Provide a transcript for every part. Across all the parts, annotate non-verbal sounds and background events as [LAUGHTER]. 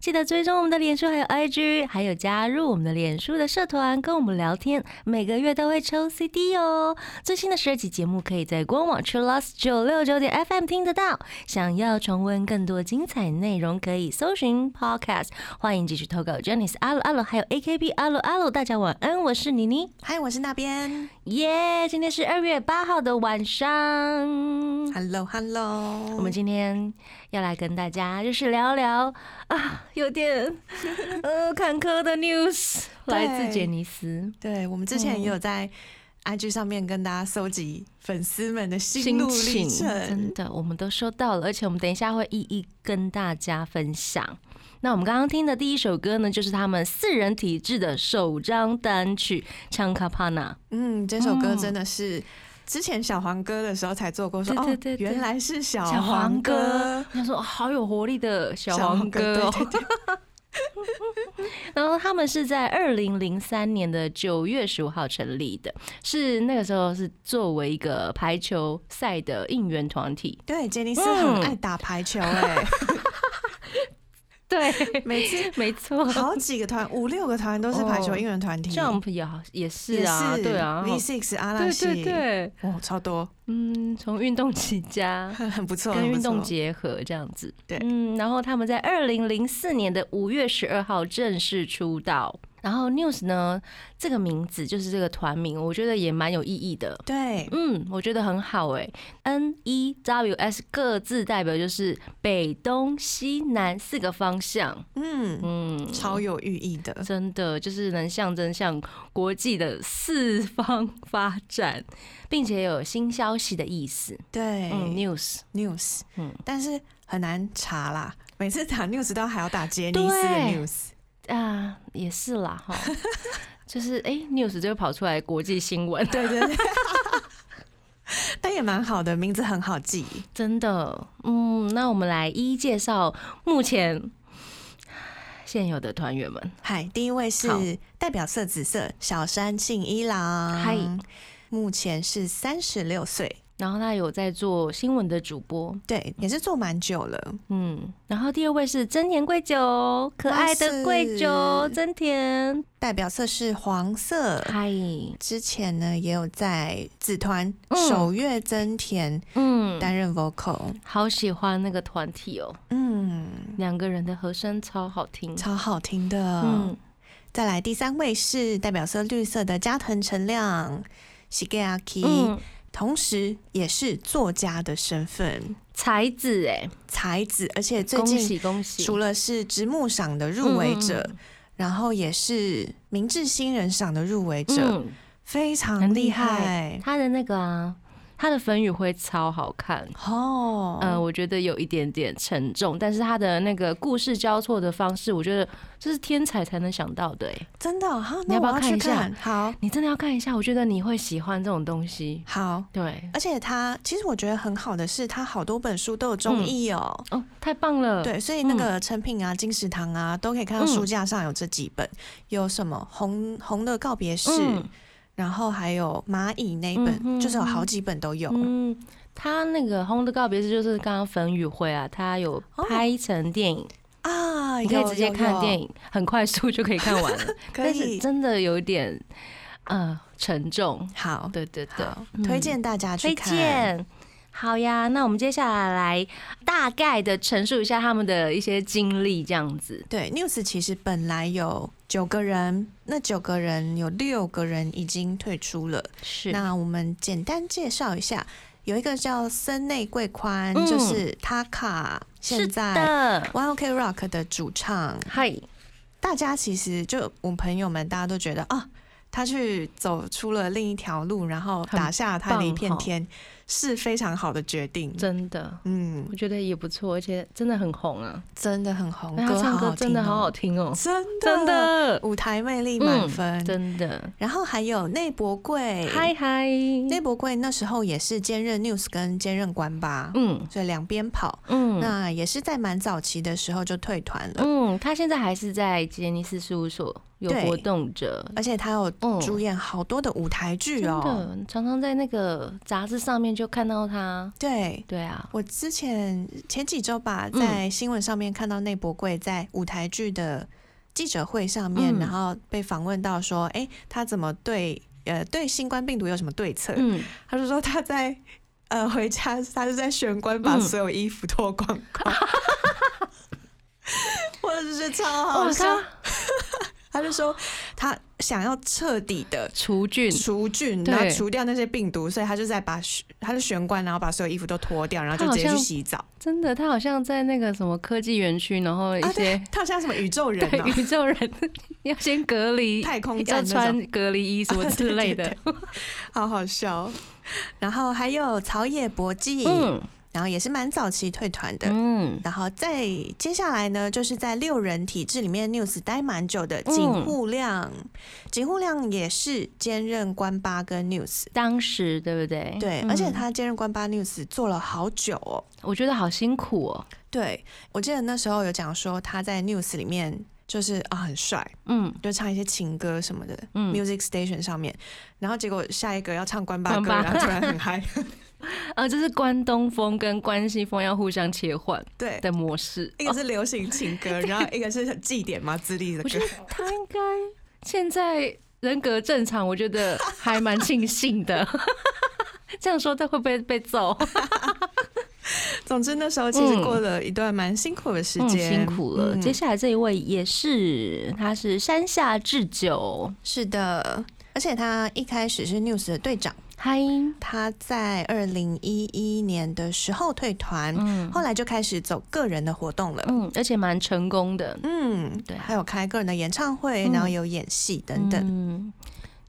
记得追踪我们的脸书还有 IG，还有加入我们的脸书的社团，跟我们聊天，每个月都会抽 CD 哦。最新的十二集节目可以在官网 c h i l l o s 九六九点 FM 听得到。想要重温更多精彩内容，可以搜寻 Podcast。欢迎继续投稿 j a n i c e 阿鲁阿鲁，还有 AKB 阿鲁阿鲁，大家晚安，我是妮妮。嗨，我是那边。耶今天是二月八号的晚上。Hello，Hello。我们今天要来跟大家就是聊聊啊，有点呃坎坷的 news，对来自杰尼斯对我们之前也有在 IG 上面跟大家搜集粉丝们的心路历情，真。的我们都收到了，而且我们等一下会一一跟大家分享。那我们刚刚听的第一首歌呢，就是他们四人体制的首张单曲《唱卡帕纳》。嗯，这首歌嗯真的是之前小黄哥的时候才做过，说哦，原来是小小黄黄歌歌。他说哦好有活力的小小黄哥 [LAUGHS] 然后他们是在二零零三年的九月十五号成立的，是那个时候是作为一个排球赛的应援团体。对，杰尼斯嗯。很爱打排球哎，[LAUGHS] 对，[LAUGHS] 每次 [LAUGHS] 没错。好几个团，五六个团都是排球哦应援团体。Jump 也好也是啊，是对啊，，V Six 阿拉对西，对对，哦，超多，嗯，从运动起家。很 [LAUGHS] 不错，跟运动结合这样子，对嗯，然后他们在二零零四年的五月十二号正式出道。然后 News 呢，这个名字就是这个团名，我觉得也蛮有意义的。对，嗯，我觉得很好哎。N E W S 各自代表就是北东西南四个方向。嗯，嗯，超有寓意的。真的就是能象征向国际的四方发展，并且有新消息的意思。对嗯，news，，news，嗯但是很难查啦。每次打 news 都还要打杰尼斯的 news，啊，也是啦哈。[LAUGHS] 就是哎、n e w s 就会跑出来国际新闻，对对对，[LAUGHS] 但也蛮好的，名字很好记。真的。嗯，那我们来一一介绍目前现有的团员们。嗨，第一位是代表色紫色小山庆一郎，嗨，目前是三十六岁，然后他有在做新闻的主播，对，也是做蛮久了。嗯，然后第二位是真田贵久，可爱的贵久真田，代表色是黄色。嗨，之前呢，也有在子团嗯。首月真田嗯，担任 vocal，好喜欢那个团体哦，嗯，两个人的和声超好听，超好听的。嗯，再来第三位是代表色绿色的加藤成亮 Shigeaki，、嗯，同时也是作家的身份，才子哎，才子，而且最恭近喜恭喜，除了是直木赏的入围者，嗯然后也是明治新人赏的入围者，嗯，非常厉害，他的那个啊，他的粉语灰超好看。哦，呃，我觉得有一点点沉重，但是他的那个故事交错的方式，我觉得这是天才才能想到的。哎，真的哦好，你要不要看一下看？好你真的要看一下，我觉得你会喜欢这种东西。好。对，而且他其实我觉得很好的是，他好多本书都有中译哦。哦，太棒了。，对，所以那个成品啊、金石堂啊，都可以看到嗯书架上有这几本，有什么红红的告别式，嗯然后还有蚂蚁那一本，嗯就是有好几本都有。嗯，他那个《红的告别式》就是刚刚粉语会啊，他有拍成电影，啊，你可以直接看电，影，很快速就可以看完 [LAUGHS] 但是以。真的有一点呃沉重。好，对对对推荐大家去看。荐。好呀，那我们接下来来大概的陈述一下他们的一些经历，这样子。对，News 其实本来有九个人，那九个人有六个人已经退出了。是那我们简单介绍一下，有一个叫森内贵宽，嗯就是他卡是现在的，One OK Rock 的主唱。嗨，大家其实就我朋友们，大家都觉得啊，他去走出了另一条路，然后打下了他的一片天，是非常好的决定。真的，嗯，我觉得也不错，而且真的很红啊，真的很红，那他唱歌真的好好听听哦。哦，，真的？真的。舞台魅力满分。嗯真的，然后还有内博贵，嗨嗨，内博贵那时候也是兼任 news 跟兼任官吧，嗯。所以两边跑。嗯。那也是在蛮早期的时候就退团了，嗯，他现在还是在杰尼斯事务所有活动着，而且他有嗯。主演好多的舞台剧真哦。的常常在那个杂志上面就看到他，对，对啊，我之前前几周吧，嗯在新闻上面看到内博贵在舞台剧的记者会上面，嗯。然后被访问到说，哎、他怎么对呃对新冠病毒有什么对策？嗯，他就说他在呃回家，他就在玄关把嗯。所有衣服脱光光，[LAUGHS] 我就是超好，笑。他。他就说他想要彻底的除菌，除菌，然后除掉那些病毒，所以他就在把他的玄关，然后把所有衣服都脱掉，然后就直接去洗澡。真的，他好像在那个什么科技园区，然后一啊，些对，他好像什么宇宙人宇宙人 [LAUGHS] 要先隔离，太空要站穿隔离衣什么 [LAUGHS] 之类的。对。好好笑。然后还有草野博纪，嗯然后也是蛮早期退团的。嗯，然后再接下来呢，就是在六人体制里面，News 待蛮久的嗯井户亮，井户亮也是兼任关八跟 News，当时对不对？对，嗯。而且他兼任关八 News 做了好久哦。我觉得好辛苦哦。对我记得那时候有讲说他在 News 里面就是啊很帅，嗯。就唱一些情歌什么的、嗯。M u s i c Station 上面，然后结果下一个要唱关八歌，然后突然很嗨，[LAUGHS] 呃，就是关东风跟关西风要互相切换对，的模式。一个是流行情歌，[LAUGHS] 然后一个是祭典嘛，资历的歌。我觉，得他应该现在人格正常，我觉得还蛮庆幸的。[LAUGHS] 这样说他会不会被揍？总之那时候其实过了一段蛮辛苦的时嗯，间，辛苦了。嗯。接下来这一位也是，他是山下智久，是的，而且他一开始是 News 的队长，嗨，他在二零一一年的时候退团，嗯后来就开始走个人的活动了。嗯，而且蛮成功的，嗯，对啊还有开个人的演唱会，嗯然后有演戏等等。嗯，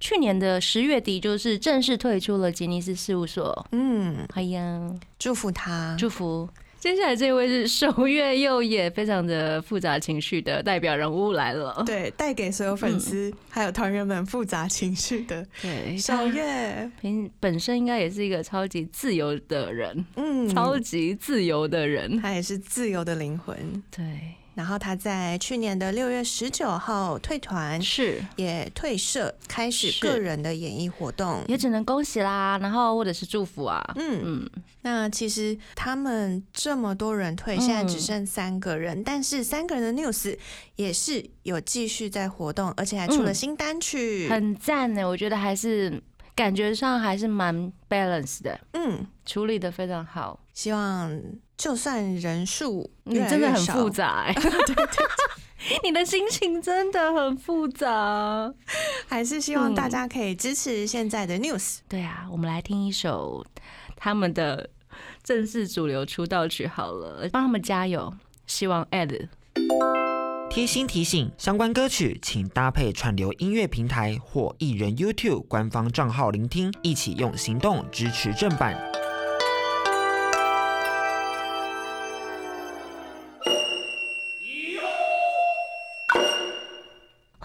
去年的十月底，就是正式退出了吉尼斯事务所。嗯，哎呀，祝福他。祝福。接下来这位是守月佑也，非常的复杂情绪的代表人物来了。对，带给所有粉丝、还有团员们复杂情绪的对，守月，平本身应该也是一个超级自由的人，嗯，超级自由的人。他也是自由的灵魂。对，然后他在去年的六月十九号退团，是，也退社，开始是个人的演艺活动。也只能恭喜啦，然后或者是祝福啊。嗯，嗯，那其实他们这么多人退，现在只剩三个人，但是三个人的 news 也是有继续在活动，而且还出了嗯新单曲。很赞呢，我觉得还是感觉上还是蛮 balance 的，嗯，处理的非常好。希望就算人数你真的很复，[LAUGHS] 杂哎、[LAUGHS] 你的心情真的很复杂。还是希望嗯大家可以支持现在的 news。对啊，我们来听一首他们的正式主流出道曲好了，帮他们加油。希望 ad 贴心提醒：相关歌曲请搭配串流音乐平台或艺人 YouTube 官方账号聆听，一起用行动支持正版。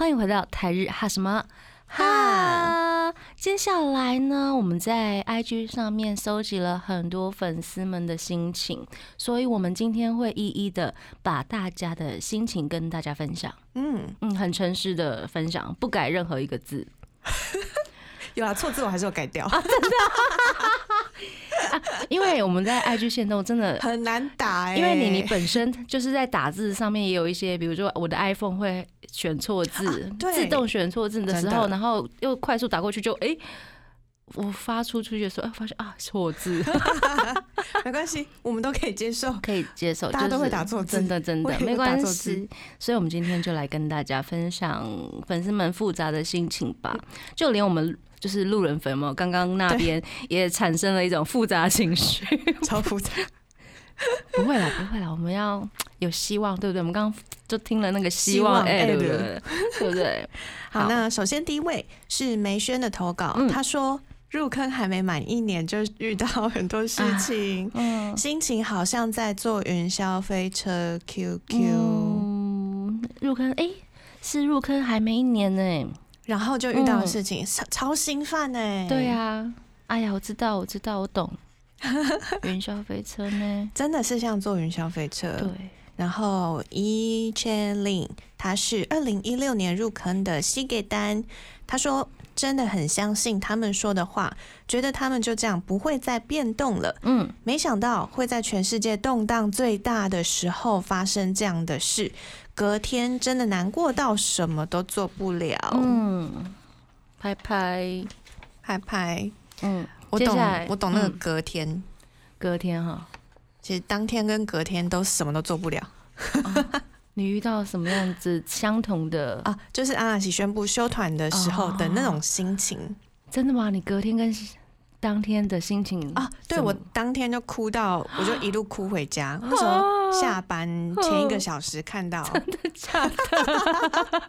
欢迎回到台日哈什么哈。接下来呢，我们在 IG 上面搜集了很多粉丝们的心情，所以我们今天会一一的把大家的心情跟大家分享。嗯，嗯，很诚实的分享，不改任何一个字。[LAUGHS] 有啊，错字我还是要改掉，因为我们在 IG 线动真的很难打哎、因为你你本身就是在打字上面也有一些，比如说我的 iPhone 会选错字，自动选错字的时候，的然后又快速打过去就，哎，我发出出去的时候，哎，发现啊错字，[LAUGHS] 没关系，我们都可以接受。可以接受，大家都就是会打错字真的真的 [LAUGHS] 没关系。所以，我们今天就来跟大家分享粉丝们复杂的心情吧，就连我们。就是路人粉嘛，刚刚那边也产生了一种复杂情绪。[LAUGHS] 超复杂，[LAUGHS] 不会啦，不会啦，我们要有希望，对不对？我们刚刚就听了那个希希望望哎对不对？对不对？[LAUGHS] 好，那首先第一位是梅轩的投稿，嗯他说入坑还没满一年就遇到很多事情，嗯心情好像在坐云霄飞车。QQ，、嗯，入坑哎、是入坑还没一年呢、然后就遇到的事情，超超兴奋呢。对、啊，哎呀，我知道，我知道，我懂。[LAUGHS] 云霄飞车呢？真的是像坐云霄飞车。对，然后 E Chen Lin，他是二零一六年入坑的西给丹，他说真的很相信他们说的话，觉得他们就这样不会再变动了。嗯，没想到会在全世界动荡最大的时候发生这样的事，隔天真的难过到什么都做不了。嗯，拍拍，拍拍，嗯，我懂我懂那个嗯隔天，隔天哈，其实当天跟隔天都什么都做不了你遇到什么样子相同的？啊，就是阿拉西宣布休团的时候的那哦种心情。真的吗？你隔天跟当天的心情啊，对我当天就哭到，我就一路哭回家。那时候下班前一个小时看到，[LAUGHS] 真的假的？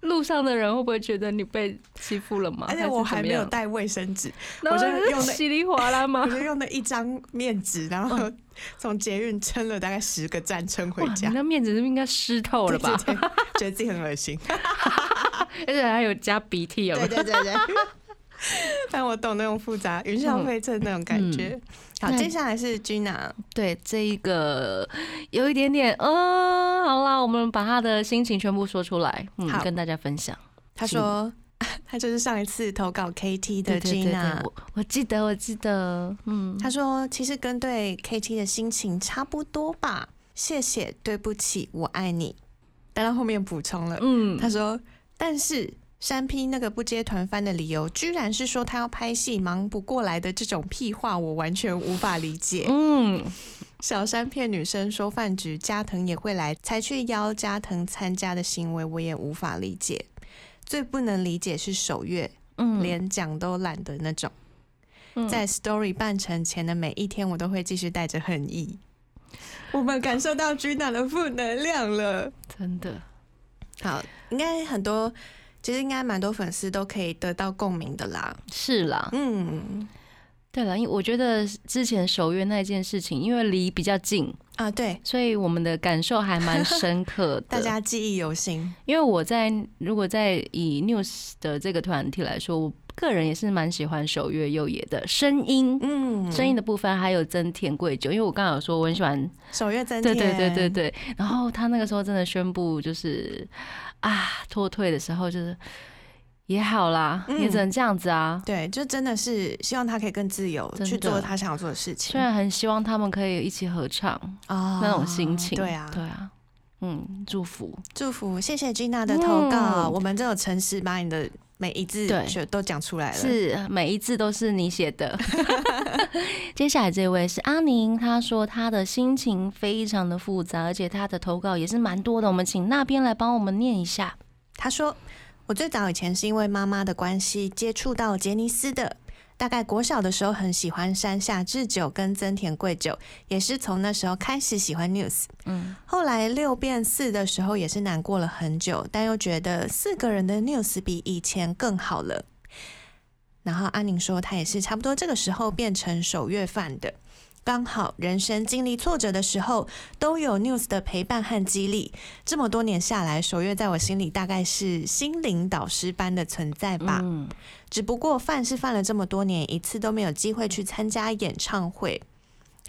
[LAUGHS] 路上的人会不会觉得你被欺负了吗？而且我还没有带，带卫生纸，我就用的 [LAUGHS] 稀里哗啦吗我？就用那一张面纸，然后从捷运撑了大概十个站撑回，家你。那面子是不是应该湿透了吧？觉得自己很恶心。而且还有加鼻涕，有没有？对对对对。[LAUGHS] 但我懂那种复杂云霄飞车那种感觉。好，接下来是 Gina，对，这一个有一点点，嗯，好啦，我们把他的心情全部说出来，嗯，好跟大家分享。他说 [LAUGHS] 他就是上一次投稿 KT 的 Gina，，我我记得，我记得，嗯，他说其实跟对 KT 的心情差不多吧。谢谢，对不起，我爱你。但他后面补充了，嗯，他说，但是。山 P 那个不接团番的理由，居然是说他要拍戏忙不过来的这种屁话，我完全无法理解。嗯，小山骗女生说饭局，加藤也会来，才去邀加藤参加的行为，我也无法理解。最不能理解是守月，嗯，连讲都懒得那种。嗯在 story 办成前的每一天，我都会继续带着恨意。我们感受到 Gina 的负能量了。真的，好，应该很多，其实应该蛮多粉丝都可以得到共鸣的啦。是啦，嗯，对了，因为我觉得之前守约那件事情，因为离比较近，啊，对，所以我们的感受还蛮深刻的。[LAUGHS] 大家记忆犹新。因为我在如果在以 News 的这个团体来说，我个人也是蛮喜欢守月佑也的声音。嗯，声音的部分还有增田贵久，因为我刚刚有说我很喜欢，守月增对田，对对对对。然后他那个时候真的宣布就是啊脱退的时候，就是也好啦，嗯也只能这样子啊。对，就真的是希望他可以更自由去做他想要做的事情虽然很希望他们可以一起合唱啊那种心情，对啊，对啊，嗯，祝福。祝福，谢谢 Gina 的投稿，嗯我们这有诚实把你的每一字都讲出来了。是每一字都是你写的。[LAUGHS] 接下来这位是阿宁，他说他的心情非常的复杂，而且他的投稿也是蛮多的。我们请那边来帮我们念一下。他说：“我最早以前是因为妈妈的关系接触到杰尼斯的，大概国小的时候很喜欢山下智久跟增田贵久，也是从那时候开始喜欢 News。嗯，后来六变四的时候也是难过了很久，但又觉得四个人的 News 比以前更好了。然后阿宁说，他也是差不多这个时候变成守月饭的。刚好人生经历挫折的时候，都有 News 的陪伴和激励。这么多年下来，守月在我心里大概是心灵导师般的存在吧。嗯，只不过犯是犯了这么多年，一次都没有机会去参加演唱会。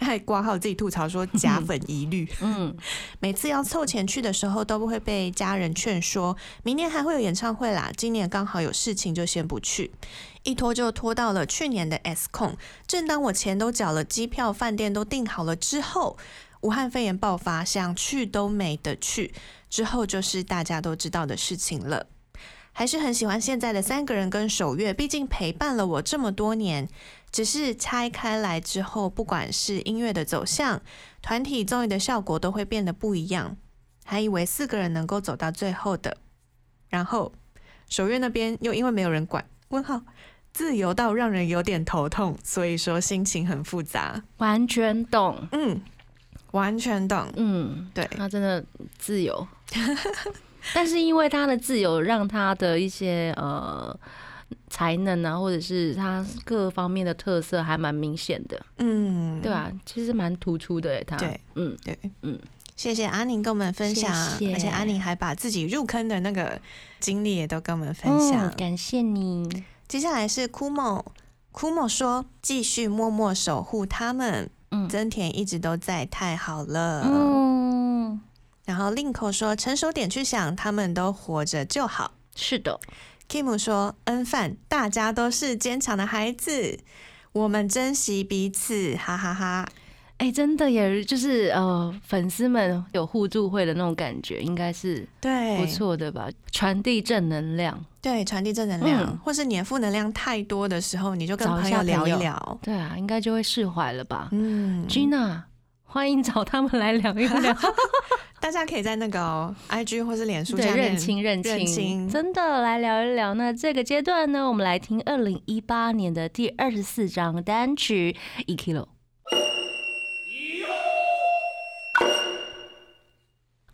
还挂号自己吐槽说 [LAUGHS] 假粉疑虑，[LAUGHS] 嗯，每次要凑钱去的时候，都会被家人劝说，明年还会有演唱会啦，今年刚好有事情就先不去，一拖就拖到了去年的 S 控。正当我钱都缴了，机票、饭店都订好了之后，武汉肺炎爆发，想去都没得去。之后就是大家都知道的事情了。还是很喜欢现在的三个人跟守月，毕竟陪伴了我这么多年。只是拆开来之后，不管是音乐的走向、团体综艺的效果，都会变得不一样。还以为四个人能够走到最后的，然后守月那边又因为没有人管，问号自由到让人有点头痛，所以说心情很复杂。完全懂。嗯，完全懂。嗯，对他真的自由，[LAUGHS] 但是因为他的自由，让他的一些呃才能啊，或者是他各方面的特色还蛮明显的，嗯，对啊，其实蛮突出的耶他，对，嗯，对，嗯，谢谢阿宁跟我们分享，谢谢。而且阿宁还把自己入坑的那个经历也都跟我们分享。嗯感谢你，接下来是枯某，枯某说继续默默守护他们，嗯。增田一直都在，太好了。嗯，然后令口说成熟点去想，他们都活着就好。是的，Kim 说恩范，大家都是坚强的孩子，我们珍惜彼此，哈哈哈。哎、真的耶就是呃，粉丝们有互助会的那种感觉，应该是对，不错的吧？传递正能量，对，传递正能量，嗯。或是你的负能量太多的时候，你就跟朋友聊一聊。对啊，应该就会释怀了吧、嗯，g i n a 欢迎找他们来聊一聊，[LAUGHS] 大家可以在那个哦、IG 或是脸书对，下面认清认清，认清真的来聊一聊。那这个阶段呢，我们来听二零一八年的第二十四张单曲《一 kilo》。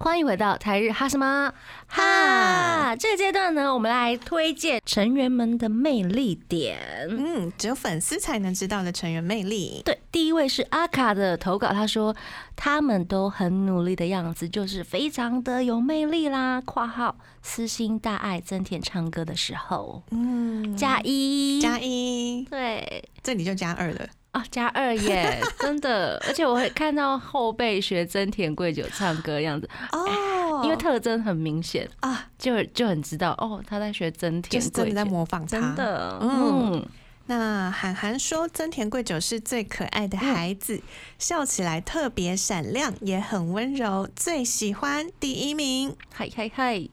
欢迎回到台日哈什么哈？这个阶段呢，我们来推荐成员们的魅力点。嗯，只有粉丝才能知道的成员魅力。对，第一位是阿卡的投稿，他说他们都很努力的样子，就是非常的有魅力啦。（括号私心大爱增田唱歌的时候，嗯，加一加一，对这里就加二了。啊，加二耶，真的，而且我会看到后辈学真田贵久唱歌样子，哦因为特征很明显，啊，就就很知道哦，他在学增就是真的在田贵久，模仿他。真的，嗯嗯，那韩寒说，真田贵久是最可爱的孩子，笑起来特别闪亮，也很温柔，最喜欢第一名。嗨嗨嗨。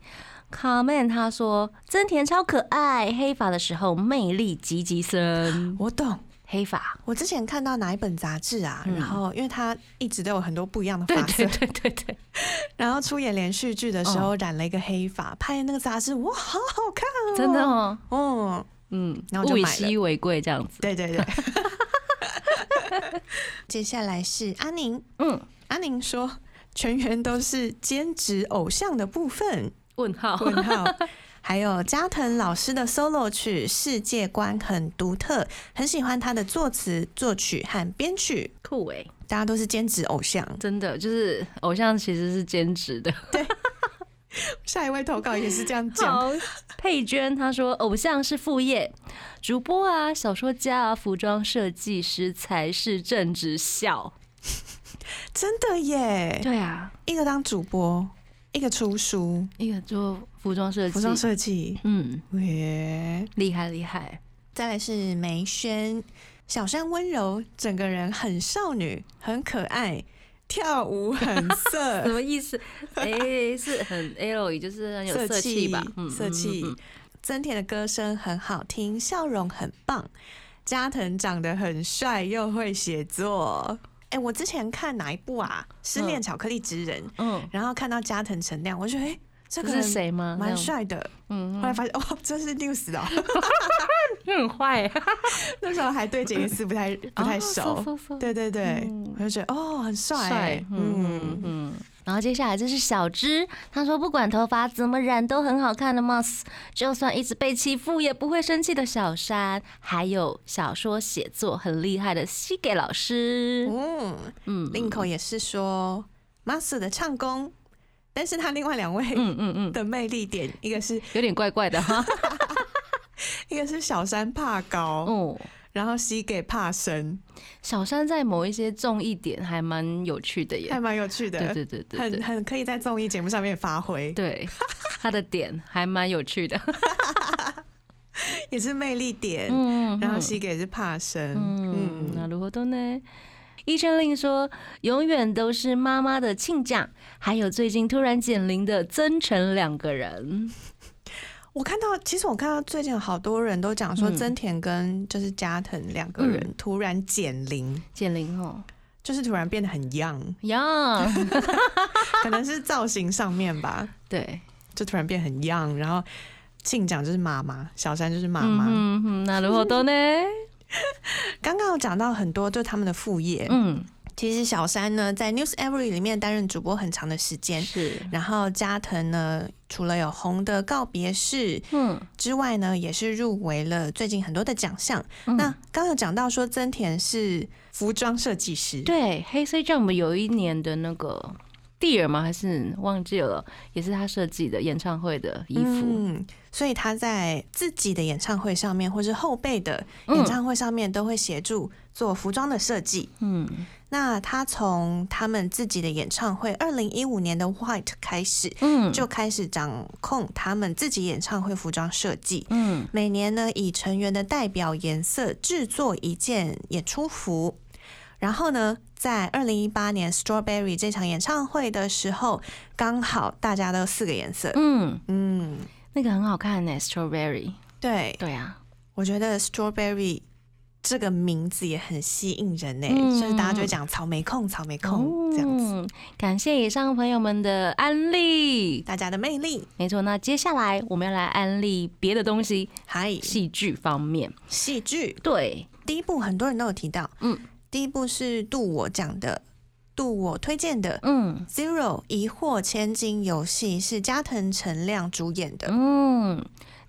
卡曼他说真田超可爱，黑发的时候魅力极极深。我懂，黑发，我之前看到哪一本杂志啊，嗯。然后因为他一直都有很多不一样的对发色，对对对。对，然后出演连续剧的时候染了一个黑发，拍那个杂志，哇，好好看哦，真的，哦，嗯，嗯，然后就以稀为贵这样子。对对对。[LAUGHS] 接下来是阿宁，嗯，阿宁说全员都是兼职偶像的部分，问号，问号。[LAUGHS] 还有加藤老师的 solo 曲，世界观很独特，很喜欢他的作词、作曲和编曲。酷哎，大家都是兼职偶像。真的就是偶像其实是兼职的。对下一位投稿也是这样讲，佩娟她说偶像是副业，主播啊、小说家啊、服装设计师才是正职校。[LAUGHS] 真的耶！对啊，一个当主播，一个出书，一个做服装设计，服装设计，嗯，耶！厉害厉害。再来是梅轩，小山温柔，整个人很少女，很可爱，跳舞很色 [LAUGHS] 什，么意思？[LAUGHS] 哎、是很 L，就是很有色气吧？嗯色气。嗯嗯嗯增田的歌声很好听，笑容很棒，加藤长得很帅，又会写作。哎、我之前看哪一部啊？《失恋巧克力职人》嗯，然后看到加藤成亮，我就觉得哎、这这是个是谁吗？蛮，帅的。嗯，后来发现哦，这是 news 哦。[LAUGHS] 你很坏，[LAUGHS] 那时候还对杰尼斯不太不太熟。对对对，嗯我就觉得哦，很帅嗯嗯。然后接下来就是小芝，她说不管头发怎么染都很好看的 Moss，就算一直被欺负也不会生气的小山，还有小说写作很厉害的西给老师，嗯，嗯林口也是说 Moss 的唱功，但是他另外两位嗯嗯嗯，的魅力点，一个是有点怪怪的哈，[LAUGHS] 一个是小山怕高，哦。然后西给怕生，小山在某一些综艺点还蛮有趣的耶。还，蛮有趣的，对对对对很，很可以在综艺节目上面发挥，对，他的点还蛮有趣的，[LAUGHS] 也是魅力点。嗯，然后西给是怕生，嗯，嗯，那如何都呢？医生令说，永远都是妈妈的亲家，还有最近突然减龄的曾诚两个人。[LAUGHS] 我看到，其实我看到最近好多人都讲说，嗯增田跟就是加藤两个人嗯突然减龄，减龄哦，就是突然变得很 young young，，[LAUGHS] [LAUGHS] 可能是造型上面吧，对，就突然变很 young，然后庆长就是妈妈，小山就是妈妈。嗯哼，那如何都呢？[LAUGHS] 刚刚有讲到很多，就他们的副业，嗯，其实小山呢，在 News Every 里面担任主播很长的时间。是，然后加藤呢，除了有《红的告别式》嗯，之外呢，也是入围了最近很多的奖项。嗯。那刚刚有讲到说，增田是服装设计师，对，黑 C Jump 有一年的那个 Dear 吗？还是忘记了？也是他设计的演唱会的衣服。嗯，所以他在自己的演唱会上面，或是后辈的演唱会上面，都会协助做服装的设计。嗯那他从他们自己的演唱会二零一五年的 White 开始，嗯，就开始掌控他们自己演唱会服装设计。嗯每年呢，以成员的代表颜色制作一件演出服。然后呢，在二零一八年 Strawberry 这场演唱会的时候，刚好大家都四个颜色。嗯，嗯，那个很好看呢，Strawberry。对，对啊，我觉得 Strawberry 这个名字也很吸引人呢、嗯。就是大家就会讲草莓控、草莓控这样子，嗯，感谢以上朋友们的安利。大家的魅力。没错，那接下来我们要来安利别的东西，嗨，戏剧方面。戏剧。对，第一部很多人都有提到，嗯，第一部是杜我讲的，杜我推荐的。嗯 Zero 疑惑千金游戏是加藤成亮主演的，嗯。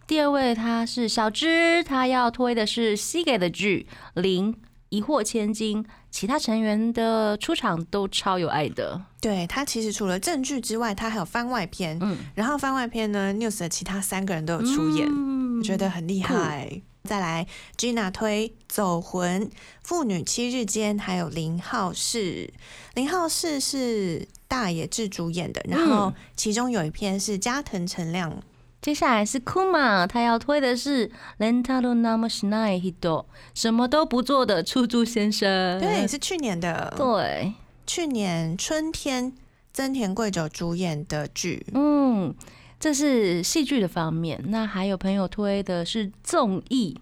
第二位他是小芝，他要推的是西给的剧《零疑惑千金》，其他成员的出场都超有爱的。对他其实除了正剧之外，他还有番外篇，嗯，然后番外篇呢，News 的其他三个人都有出演，嗯我觉得很厉害。再来，Gina 推《走魂》《妇女七日间》，还有零号室。零号室是大野智主演的，然后嗯其中有一篇是加藤成亮。接下来是 Kuma，他要推的是《Rentaro Namo Shinai Hito》，什么都不做的出租先生。对，是去年的，对，去年春天增田贵久主演的剧。嗯，这是戏剧的方面。那还有朋友推的是综艺，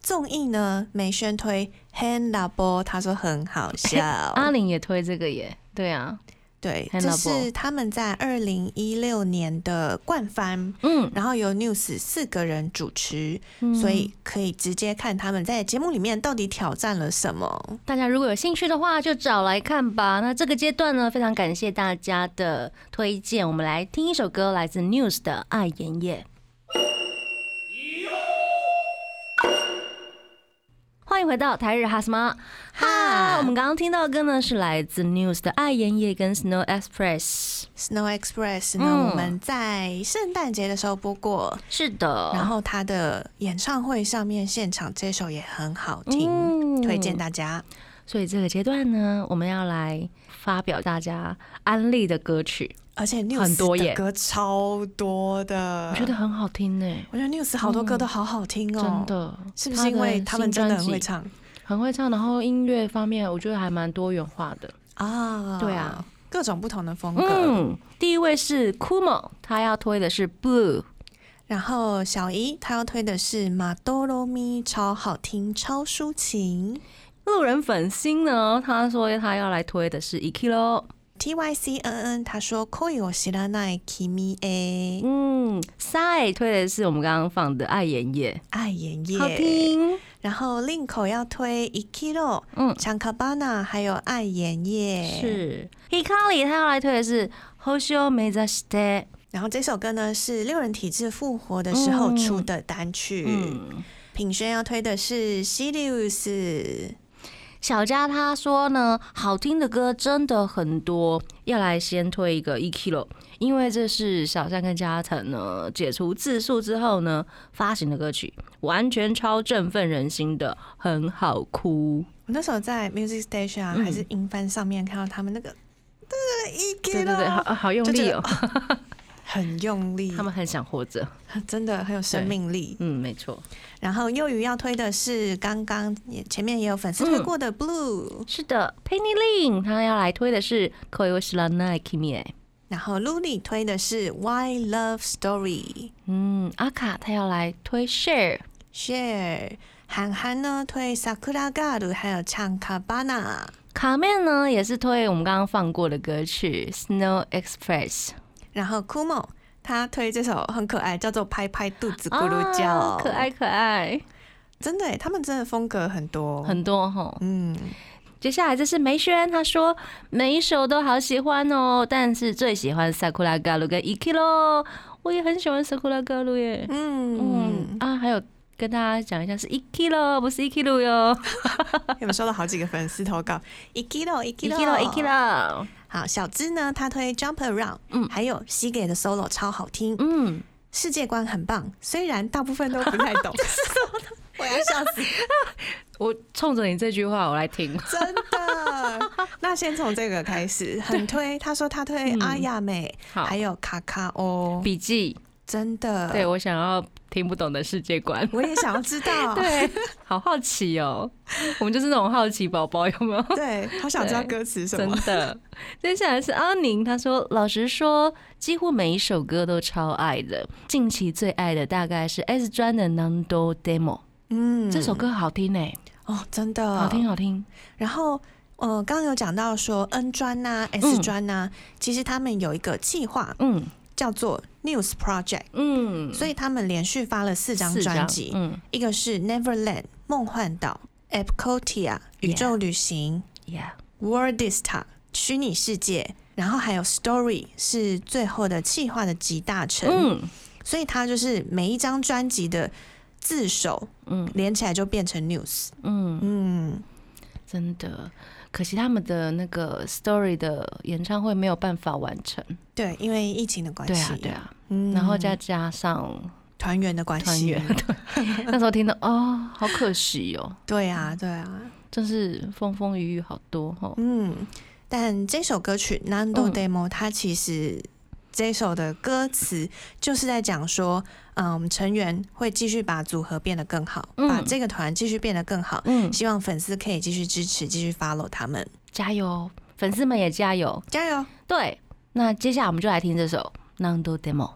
综艺呢，美宣推《Hand Labo》，他说很好笑。[LAUGHS] 阿玲也推这个耶。对啊，对这是他们在二零一六年的冠番，嗯，然后由 News 四个人主持，嗯所以可以直接看他们在节目里面到底挑战了什么。大家如果有兴趣的话，就找来看吧。那这个阶段呢，非常感谢大家的推荐。我们来听一首歌，来自 News 的《爱妍叶》。欢迎回到台日哈什么哈？我们刚刚听到的歌呢，是来自 News 的《爱言叶》跟 Snow Express。Snow Express 呢，嗯我们在圣诞节的时候播过，是的，然后他的演唱会上面现场这首也很好听，嗯推荐大家。所以这个阶段呢，我们要来发表大家安利的歌曲，而且 News 多耶的歌超多的，我觉得很好听呢、我觉得 News 好多歌都好好听哦，真，的，是不是因为他们真的很会唱很会唱，然后音乐方面我觉得还蛮多元化的。啊？对啊，各种不同的风格。嗯，第一位是 Kumo，他要推的是 Blue。然后小姨她要推的是马多罗咪，超好听，超抒情。路人粉心呢，他说他要来推的是 Ikiro。T Y C N N 他说 Koi o s h i r a n a kimi a 嗯，Sai 推的是我们刚刚放的《爱妍叶爱妍》，好。听。然后令口要推 Ikiro、嗯，强卡巴纳，还有爱妍叶。。是 Hikari 他要来推的是 “Hoshio Mezashite。然后这首歌呢是六人体质复活的时候嗯出的单曲。嗯。品轩要推的是 Sirius。小佳他说呢，好听的歌真的很多，要来先推一个 E Kilo，因为这是小山跟嘉诚呢解除自诉之后呢发行的歌曲，完全超振奋人心的，很好哭。我那时候在 Music Station 啊，嗯还是音翻上面看到他们那个，对对对对，好好用力哦，很用力，他们很想活着。[LAUGHS] 真的很有生命力。嗯，没错，然后幼鱼要推的是刚刚也前面也有粉丝推过的 Blue，、是的，Penny Lin 他要来推的是 Koi s h i r a n a Kimi。然后 Luli 推的是 Why Love Story。嗯，阿卡他要来推 Share。Share，韩寒呢推 Sakura Garu，还有唱 Cabana。卡面呢也是推我们刚刚放过的歌曲 Snow Express。然后 Kumo 他推这首很可爱，叫做拍拍肚子咕噜叫，啊可爱可爱，真的，他们真的风格很多，很多哈。嗯，接下来这是梅轩，他说每一首都好喜欢哦，但是最喜欢 Sakura Garu 跟 Ikiro，我也很喜欢 Sakura Garu 耶。嗯。嗯，啊，还有跟大家讲一下是 Ikiro，不是 Ikiro 哟。[LAUGHS] 有收到好几个粉丝投稿，Ikiro Ikiro Ikiro Ikiro，好，小资呢，他推 Jump Around，嗯，还有西给的 solo 超好听，嗯，世界观很棒，虽然大部分都不太懂，[LAUGHS] 我要笑死，[LAUGHS] 我冲着你这句话我来听。真的。那先从这个开始，很推。他说他推阿亚美，好。还有卡卡哦，笔记，真的。对我想要听不懂的世界观。我也想要知道。[LAUGHS] 对，好好奇哦，我们就是那种好奇宝宝，有没有？[LAUGHS] 对，好想知道歌词什真么。的。接下来是阿宁，他说：“老实说，几乎每一首歌都超爱的。近期最爱的大概是 S 专的《Nando Demo》，嗯，这首歌好听哎，哦，真的好听。好听。然后。呃，刚刚有讲到说 N 专呐、S 专呐，其实他们有一个计划嗯叫做 News Project，嗯，所以他们连续发了四张专辑，嗯。一个是 Neverland 梦幻岛、Epcotia 宇宙旅行、，Yeah，Worldista 虚拟世界，然后还有 Story 是最后的企划的集大成，嗯。所以它就是每一张专辑的字首嗯。连起来就变成 News，嗯，嗯，真的。可惜他们的那个 Story 的演唱会没有办法完成，对，因为疫情的关系，对啊对啊，嗯。然后再加上团员的关系，团员，[LAUGHS] 对，那时候听到哦，好可惜哦，对啊，对啊，真是风风雨雨好多哦。嗯，但这首歌曲《Nando 嗯。Demo》它其实这首的歌词就是在讲说，嗯，我们成员会继续把组合变得更好，嗯把这个团继续变得更好，嗯，希望粉丝可以继续支持，继续 follow 他们，加油，粉丝们也加油。加油！对，那接下来我们就来听这首《Nando Demo》。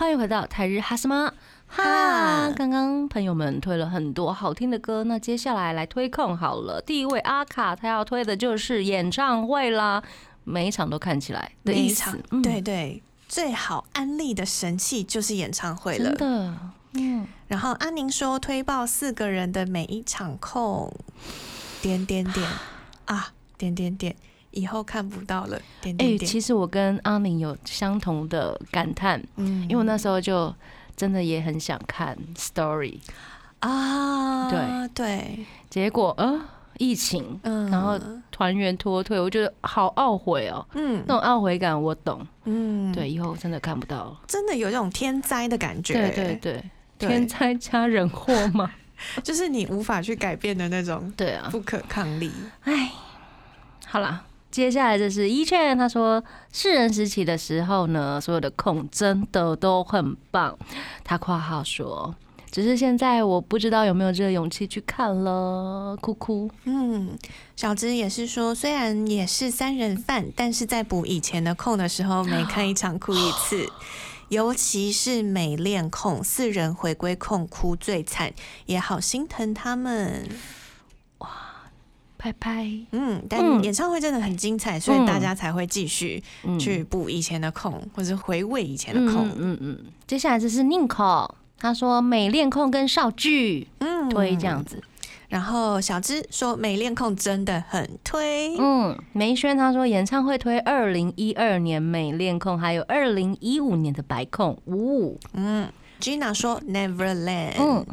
欢迎回到台日哈什么哈哈？刚刚朋友们推了很多好听的歌，那接下来来推控好了。第一位阿卡，他要推的就是演唱会啦，每一场都看起来的意思每一场，嗯。对对，最好安利的神器就是演唱会了。真。的，嗯，然后安宁说推爆四个人的每一场空，点点点。啊，点点点，以后看不到了，点哎。其实我跟阿宁有相同的感叹，嗯。因为我那时候就真的也很想看 Story，啊，对。对，结果呃疫情，嗯。然后团员脱退，我觉得好懊悔哦，嗯。那种懊悔感我懂，嗯，对，，以后真的看不到了。真的有这种天灾的感觉，对对对，对。天灾加人祸嘛。[LAUGHS] 就是你无法去改变的那种对啊，不可抗力。哎，好啦，接下来就是一劝，他说世人时期的时候呢，所有的空真的都很棒。他括号说，只是现在我不知道有没有这个勇气去看了，哭哭。嗯，小芝也是说，虽然也是三人饭，但是在补以前的空的时候，每看一场哭一次。[SIGHS] 尤其是美恋控四人回归控哭最惨，也好心疼他们。拍拍，嗯，但嗯演唱会真的很精彩，所以嗯大家才会继续嗯去补以前的空，或者回味以前的嗯空。嗯嗯嗯。接下来这是宁可，他说美恋控跟少剧嗯推这样。子。然后小芝说美恋控真的很推。嗯，梅轩他说演唱会推二零一二年美恋控，还有二零一五年的白控。呜、嗯，Gina 说 Neverland。嗯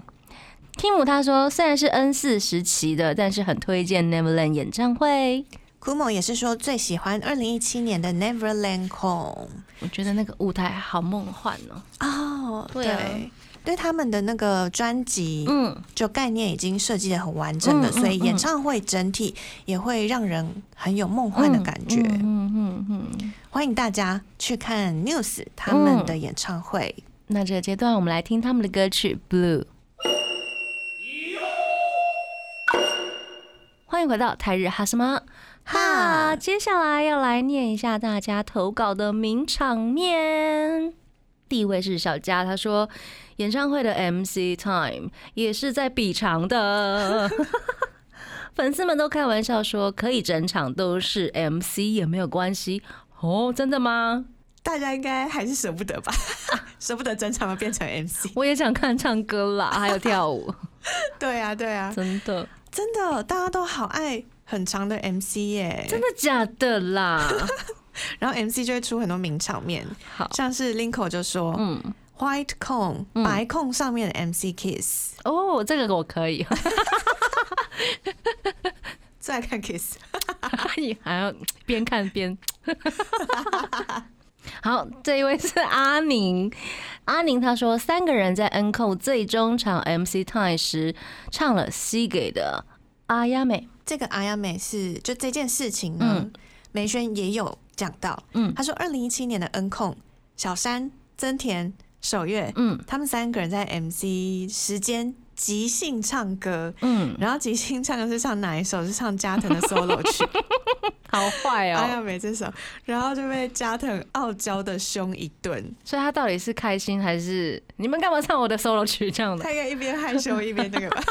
，Tim 他说虽然是 N 四时期的，但是很推荐 Neverland 演唱会。Kumo 也是说最喜欢二零一七年的 Neverland 控。我觉得那个舞台好梦幻哦。哦，对啊对他们的那个专辑，嗯，就概念已经设计的很完整了，所以演唱会整体也会让人很有梦幻的感觉。嗯嗯嗯嗯。欢迎大家去看 News 他们的演唱会。那这个阶段我们来听他们的歌曲《Blue》。迎回到台日哈什么哈，接下来要来念一下大家投稿的名场面。第一位是小佳，他说演唱会的 MC time 也是在比长的，[LAUGHS] 粉丝们都开玩笑说可以整场都是 MC 也没有关系哦，真的吗？大家应该还是舍不得吧？[LAUGHS] 舍不得整场都变成 MC。我也想看唱歌啦，还有跳舞，[LAUGHS] 对啊，对啊，真的，真的，大家都好爱很长的 MC 耶，真的假的啦？[LAUGHS] 然后 MC 就会出很多名场面，好，像是 Linko 就说，嗯，White 嗯白控上面的 MC kiss，哦，这个我可以，[LAUGHS] 最爱看 kiss。[LAUGHS] 你还要边看边。好，这一位是阿宁。[LAUGHS] 阿宁他说，三个人在 N 扣最终场 MC time 时唱了西给的《阿亚美这个阿亚美是就这件事情呢嗯，梅轩也有讲到，嗯。他说二零一七年的 N 控小山、增田、守月》，嗯。他们三个人在 MC 时间即兴唱歌。嗯，然后即兴唱歌是唱哪一首？是唱加藤的 solo [LAUGHS] 曲，好坏哦，哎呀，没这首，然后就被加藤傲娇的凶一顿。所以他到底是开心还是你们干嘛唱我的 solo 曲这样的？他应该一边害羞一边那个吧，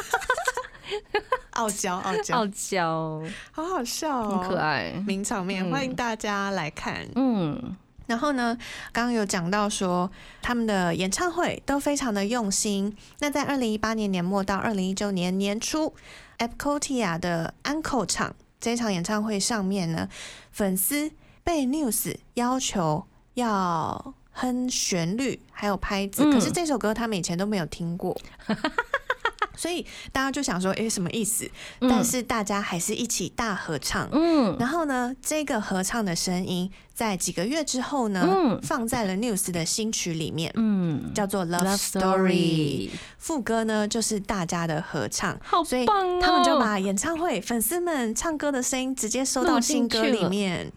[LAUGHS] 傲娇傲娇，傲娇，好好笑哦，很可爱。名场面，嗯欢迎大家来看。嗯然后呢，刚刚有讲到说他们的演唱会都非常的用心。那在二零一八年年末到二零一九年年初 e p c o t i a 的 Uncle 场这场演唱会上面呢，粉丝被 News 要求要哼旋律还有拍子，嗯可是这首歌他们以前都没有听过。[LAUGHS] 所以大家就想说，诶，什么意思？嗯但是大家还是一起大合唱，嗯然后呢，这个合唱的声音在几个月之后呢，嗯放在了 News 的新曲里面，嗯叫做《Love, Story》。副歌呢就是大家的合唱，好所以！他们就把演唱会粉丝们唱歌的声音直接收到新歌里面。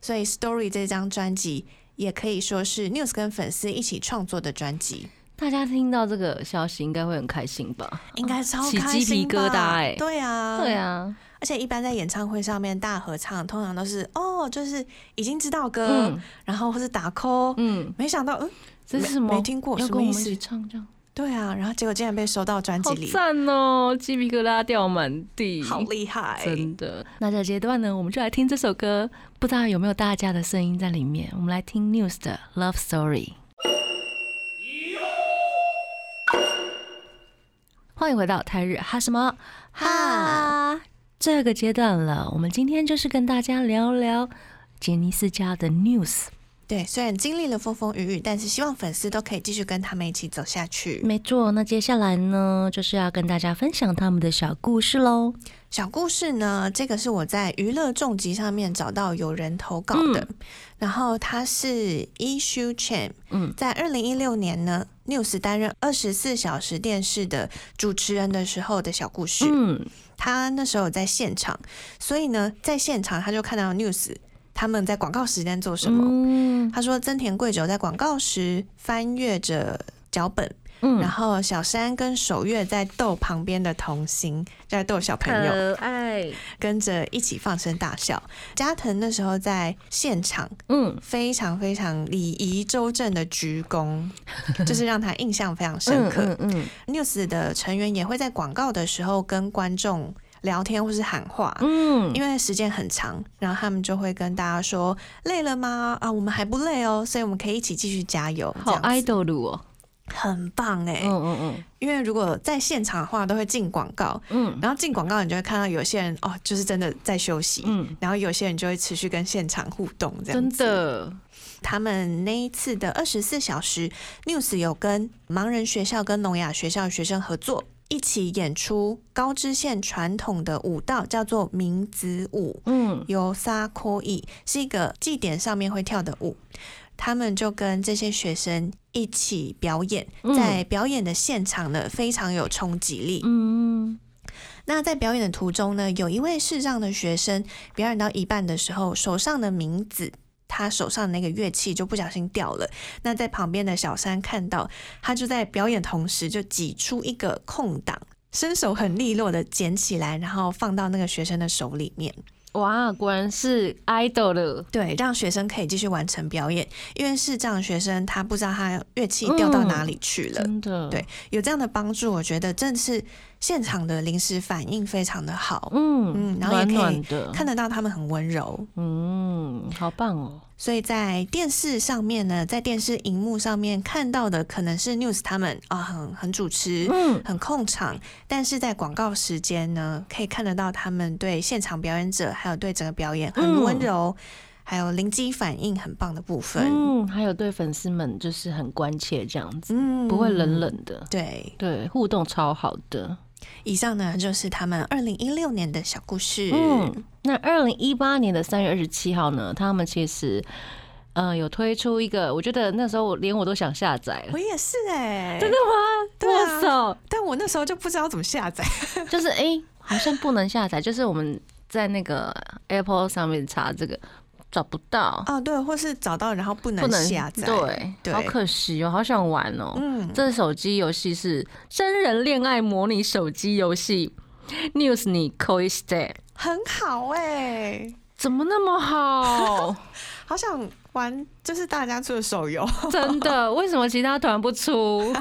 所以《Story》这张专辑也可以说是 News 跟粉丝一起创作的专辑，大家听到这个消息应该会很开心吧？应该超起鸡皮疙瘩吧哎对啊，对。啊，而且一般在演唱会上面大合唱，通常都是哦，就是已经知道歌，嗯然后或是打 call，嗯，没想到，嗯，没这是什么？没听过，要跟我们一什么意思起？唱这样，对啊，然后结果竟然被收到专辑好里，赞哦！鸡皮疙瘩掉满地，好厉害！真的。那这个阶段呢，我们就来听这首歌，不知道有没有大家的声音在里面？我们来听 News 的《Love Story》。欢迎回到泰日哈什么哈这个阶段了，我们今天就是跟大家聊聊杰尼斯家的 News。对，虽然经历了风风雨雨，但是希望粉丝都可以继续跟他们一起走下去。没错，那接下来呢，就是要跟大家分享他们的小故事喽。小故事呢，这个是我在娱乐重疾上面找到有人投稿的，然后他是 Issue Chen，嗯在二零一六年呢，News 担任二十四小时电视的主持人的时候的小故事。嗯他那时候有在现场，所以呢，在现场他就看到 News 他们在广告时间做什么。嗯他说，增田贵久在广告时翻阅着脚本，嗯然后小山跟守月在逗旁边的童星，在逗小朋友，可爱，跟着一起放声大笑。加藤那时候在现场嗯非常非常礼仪周正的鞠躬，[LAUGHS] 就是让他印象非常深刻。嗯嗯 News 的成员也会在广告的时候跟观众聊天或是喊话。嗯因为时间很长，然后他们就会跟大家说：“累了吗？啊，我们还不累哦，所以我们可以一起继续加油。”好 idol 哦，很棒哎、嗯嗯因为如果在现场的话，都会进广告，嗯。然后进广告你就会看到有些人哦，就是真的在休息，嗯。然后有些人就会持续跟现场互动，真。的，他们那一次的二十四小时 news 有跟盲人学校跟聋哑学校的学生合作，一起演出高知县传统的舞蹈，叫做名子舞。嗯由萨科伊是一个祭典上面会跳的舞，他们就跟这些学生一起表演，嗯在表演的现场呢非常有冲击力。嗯那在表演的途中呢，有一位视障的学生表演到一半的时候，手上的名字。他手上那个乐器就不小心掉了，那在旁边的小三看到，他就在表演同时就挤出一个空档，伸手很利落的捡起来，然后放到那个学生的手里面。哇，果然是 idol 了，对，让学生可以继续完成表演，因为视障学生他不知道他乐器掉到哪里去了。真的，对，有这样的帮助，我觉得正是现场的临时反应非常的好，嗯嗯然后也可以，看得到他们很温柔。嗯，好棒哦，所以在电视上面呢，在电视荧幕上面看到的可能是 news 他们啊很很主持，嗯，很控场，但是在广告时间呢，可以看得到他们对现场表演者还有对整个表演很温柔，还有灵机反应很棒的部分。嗯，还有对粉丝们就是很关切这样子，嗯不会冷。冷的，对，对，互动超好的。以上呢就是他们二零一六年的小故事。嗯，那二零一八年的三月二十七号呢，他们其实。呃，有推出一个，我觉得那时候我连我都想下载了我，也是哎、真的吗？对啊！但我那时候就不知道怎么下载。就是哎、诶好像不能下载，就是我们在那个 Apple 上面查这个找不到，啊，对，或是找到然后不能下载。对，对好可惜哦，好想玩哦。嗯，这手机游戏是真人恋爱模拟手机游戏，News 你 c o i s t a y 很好哎、怎么那么好？[LAUGHS] 好想玩，就是大家出的手游。真的？[LAUGHS] 为什么其他团不出？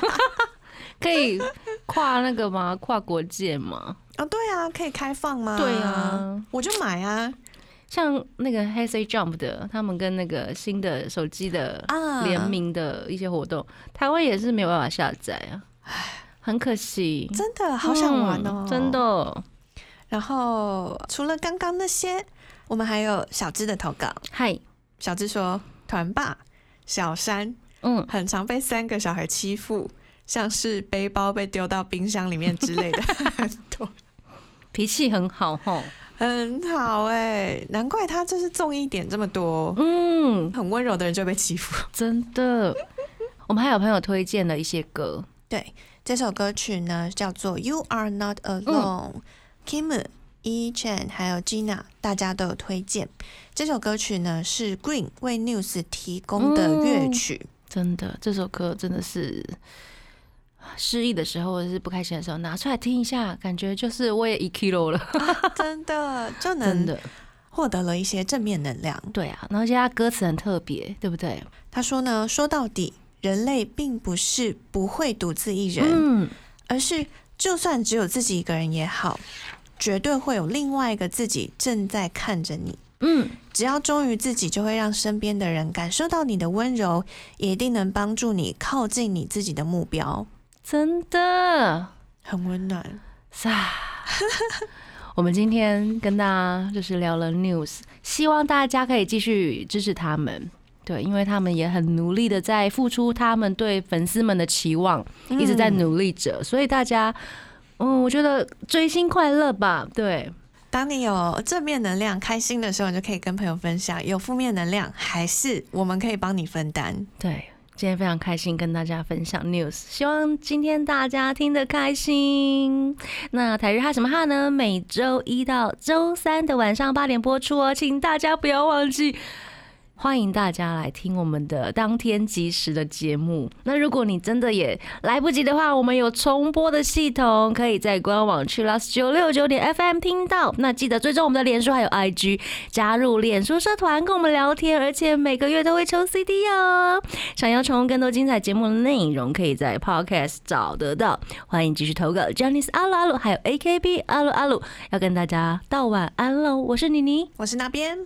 [LAUGHS] 可以跨那个吗？跨国界吗？哦，对啊，可以开放吗？对啊，我就买啊像那个 Say Jump 的，他们跟那个新的手机的啊联名的一些活动，台湾也是没有办法下载啊，很可惜。真的好想玩哦、嗯真。的。然后除了刚刚那些，我们还有小智的投稿。嗨，小智说，团霸小山嗯，很常被三个小孩欺负，像是背包被丢到冰箱里面之类的，[LAUGHS] 很多。脾气很好吼。很好哎、难怪他就是重一点这么多，嗯，很温柔的人就被欺负。真的。我们还有朋友推荐了一些歌，对，这首歌曲呢叫做《You Are Not Alone》、Kim、E Chan 还有 Gina 大家都有推荐。这首歌曲呢是 Green 为 News 提供的乐曲。真的，这首歌真的是失意的时候或者是不开心的时候拿出来听一下，感觉就是我也一 kilo 了，[LAUGHS] 真的就真能的。获得了一些正面能量。对啊，然后而且他歌词很特别，对不对？他说呢，说到底，人类并不是不会独自一人，嗯，而是就算只有自己一个人也好，绝对会有另外一个自己正在看着你。嗯，只要忠于自己，就会让身边的人感受到你的温柔，也一定能帮助你靠近你自己的目标，真的，很温暖。撒。[LAUGHS] 我们今天跟大家就是聊了 news，希望大家可以继续支持他们。对，因为他们也很努力的在付出他们对粉丝们的期望，一直在努力着，所以大家，嗯，我觉得追星快乐吧。对，当你有正面能量、开心的时候，你就可以跟朋友分享；有负面能量，还是我们可以帮你分担。对，今天非常开心跟大家分享 news，希望今天大家听得开心。那台日哈什么哈呢？每周一到周三的晚上八点播出哦，请大家不要忘记。欢迎大家来听我们的当天即时的节目。那如果你真的也来不及的话，我们有重播的系统，可以在官网去 Last 九六九点 FM 听到。那记得追踪我们的脸书还有 IG，加入脸书社团跟我们聊天，而且每个月都会抽 CD 哦。想要重温更多精彩节目的内容，可以在 Podcast 找得到。欢迎继续投稿 j a n i c e 阿鲁阿鲁，还有 AKB 阿鲁阿鲁，要跟大家道晚安喽。我是妮妮，我是那边，